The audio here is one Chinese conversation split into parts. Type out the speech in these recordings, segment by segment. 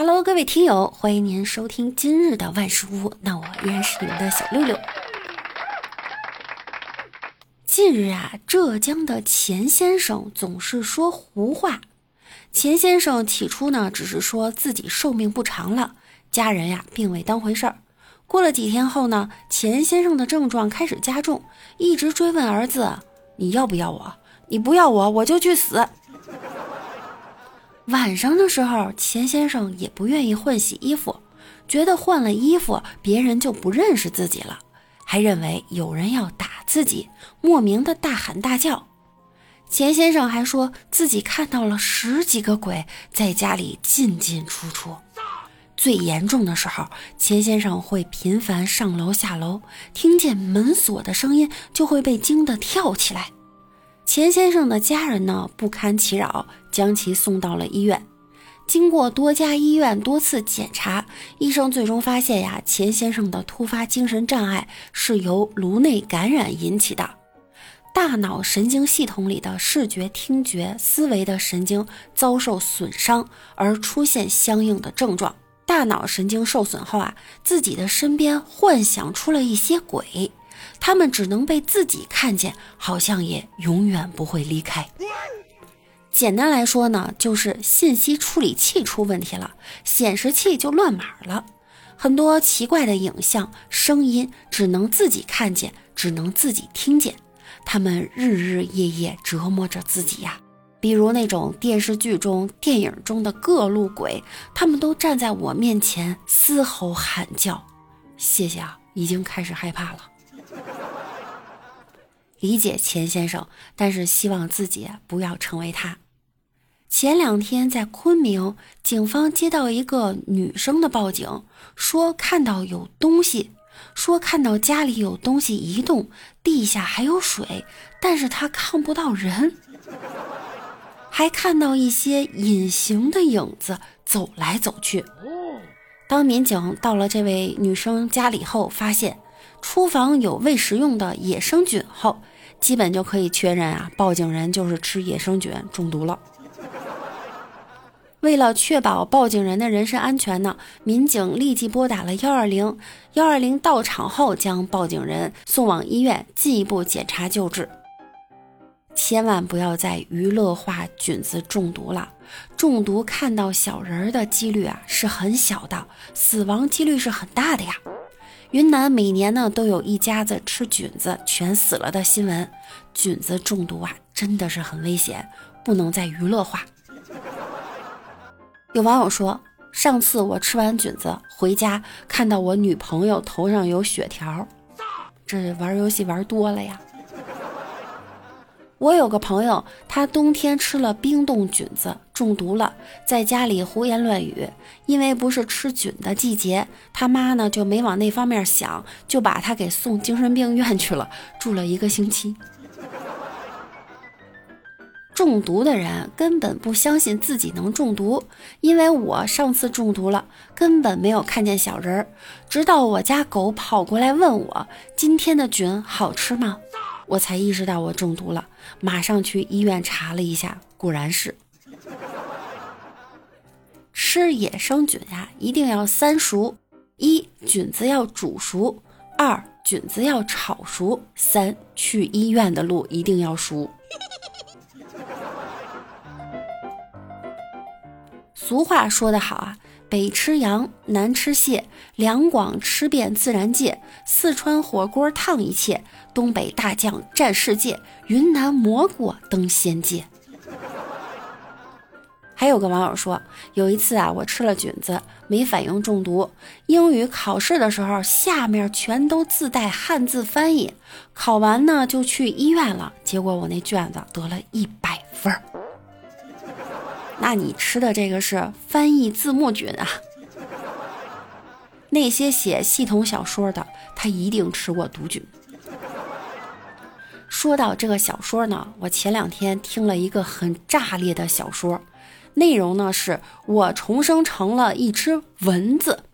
Hello，各位听友，欢迎您收听今日的万事屋。那我依然是你们的小六六。近日啊，浙江的钱先生总是说胡话。钱先生起初呢，只是说自己寿命不长了，家人呀并未当回事儿。过了几天后呢，钱先生的症状开始加重，一直追问儿子：“你要不要我？你不要我，我就去死。”晚上的时候，钱先生也不愿意换洗衣服，觉得换了衣服别人就不认识自己了，还认为有人要打自己，莫名的大喊大叫。钱先生还说自己看到了十几个鬼在家里进进出出。最严重的时候，钱先生会频繁上楼下楼，听见门锁的声音就会被惊得跳起来。钱先生的家人呢不堪其扰，将其送到了医院。经过多家医院多次检查，医生最终发现呀，钱先生的突发精神障碍是由颅内感染引起的，大脑神经系统里的视觉、听觉、思维的神经遭受损伤，而出现相应的症状。大脑神经受损后啊，自己的身边幻想出了一些鬼。他们只能被自己看见，好像也永远不会离开。简单来说呢，就是信息处理器出问题了，显示器就乱码了。很多奇怪的影像、声音只能自己看见，只能自己听见。他们日日夜夜折磨着自己呀。比如那种电视剧中、电影中的各路鬼，他们都站在我面前嘶吼喊叫。谢谢啊，已经开始害怕了。理解钱先生，但是希望自己不要成为他。前两天在昆明，警方接到一个女生的报警，说看到有东西，说看到家里有东西移动，地下还有水，但是她看不到人，还看到一些隐形的影子走来走去。当民警到了这位女生家里后，发现。厨房有未食用的野生菌后，基本就可以确认啊，报警人就是吃野生菌中毒了。为了确保报警人的人身安全呢，民警立即拨打了幺二零，幺二零到场后将报警人送往医院进一步检查救治。千万不要再娱乐化菌子中毒了，中毒看到小人儿的几率啊是很小的，死亡几率是很大的呀。云南每年呢都有一家子吃菌子全死了的新闻，菌子中毒啊真的是很危险，不能再娱乐化。有网友说，上次我吃完菌子回家，看到我女朋友头上有血条，这玩游戏玩多了呀。我有个朋友，他冬天吃了冰冻菌子中毒了，在家里胡言乱语。因为不是吃菌的季节，他妈呢就没往那方面想，就把他给送精神病院去了，住了一个星期。中毒的人根本不相信自己能中毒，因为我上次中毒了，根本没有看见小人儿，直到我家狗跑过来问我今天的菌好吃吗？我才意识到我中毒了，马上去医院查了一下，果然是。吃野生菌呀，一定要三熟：一菌子要煮熟，二菌子要炒熟，三去医院的路一定要熟。俗话说得好啊。北吃羊，南吃蟹，两广吃遍自然界，四川火锅烫一切，东北大酱占世界，云南蘑菇登仙界。还有个网友说，有一次啊，我吃了菌子没反应中毒，英语考试的时候下面全都自带汉字翻译，考完呢就去医院了，结果我那卷子得了一百分儿。那你吃的这个是翻译字幕菌啊？那些写系统小说的，他一定吃过毒菌。说到这个小说呢，我前两天听了一个很炸裂的小说，内容呢是我重生成了一只蚊子，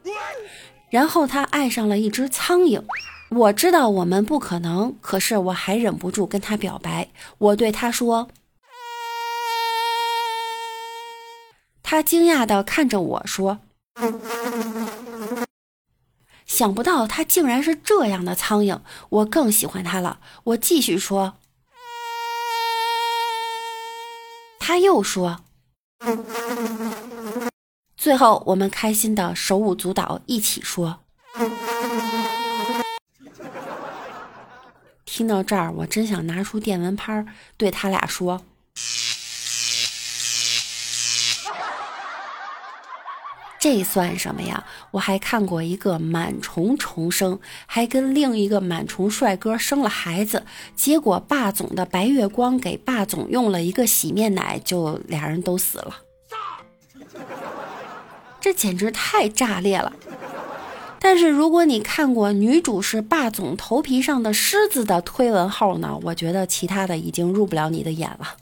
然后他爱上了一只苍蝇。我知道我们不可能，可是我还忍不住跟他表白。我对他说。他惊讶地看着我说：“想不到他竟然是这样的苍蝇，我更喜欢他了。我继续说，他又说，最后我们开心的手舞足蹈，一起说。听到这儿，我真想拿出电蚊拍对他俩说。这算什么呀？我还看过一个螨虫重生，还跟另一个螨虫帅哥生了孩子，结果霸总的白月光给霸总用了一个洗面奶，就俩人都死了。这简直太炸裂了！但是如果你看过女主是霸总头皮上的虱子的推文后呢，我觉得其他的已经入不了你的眼了。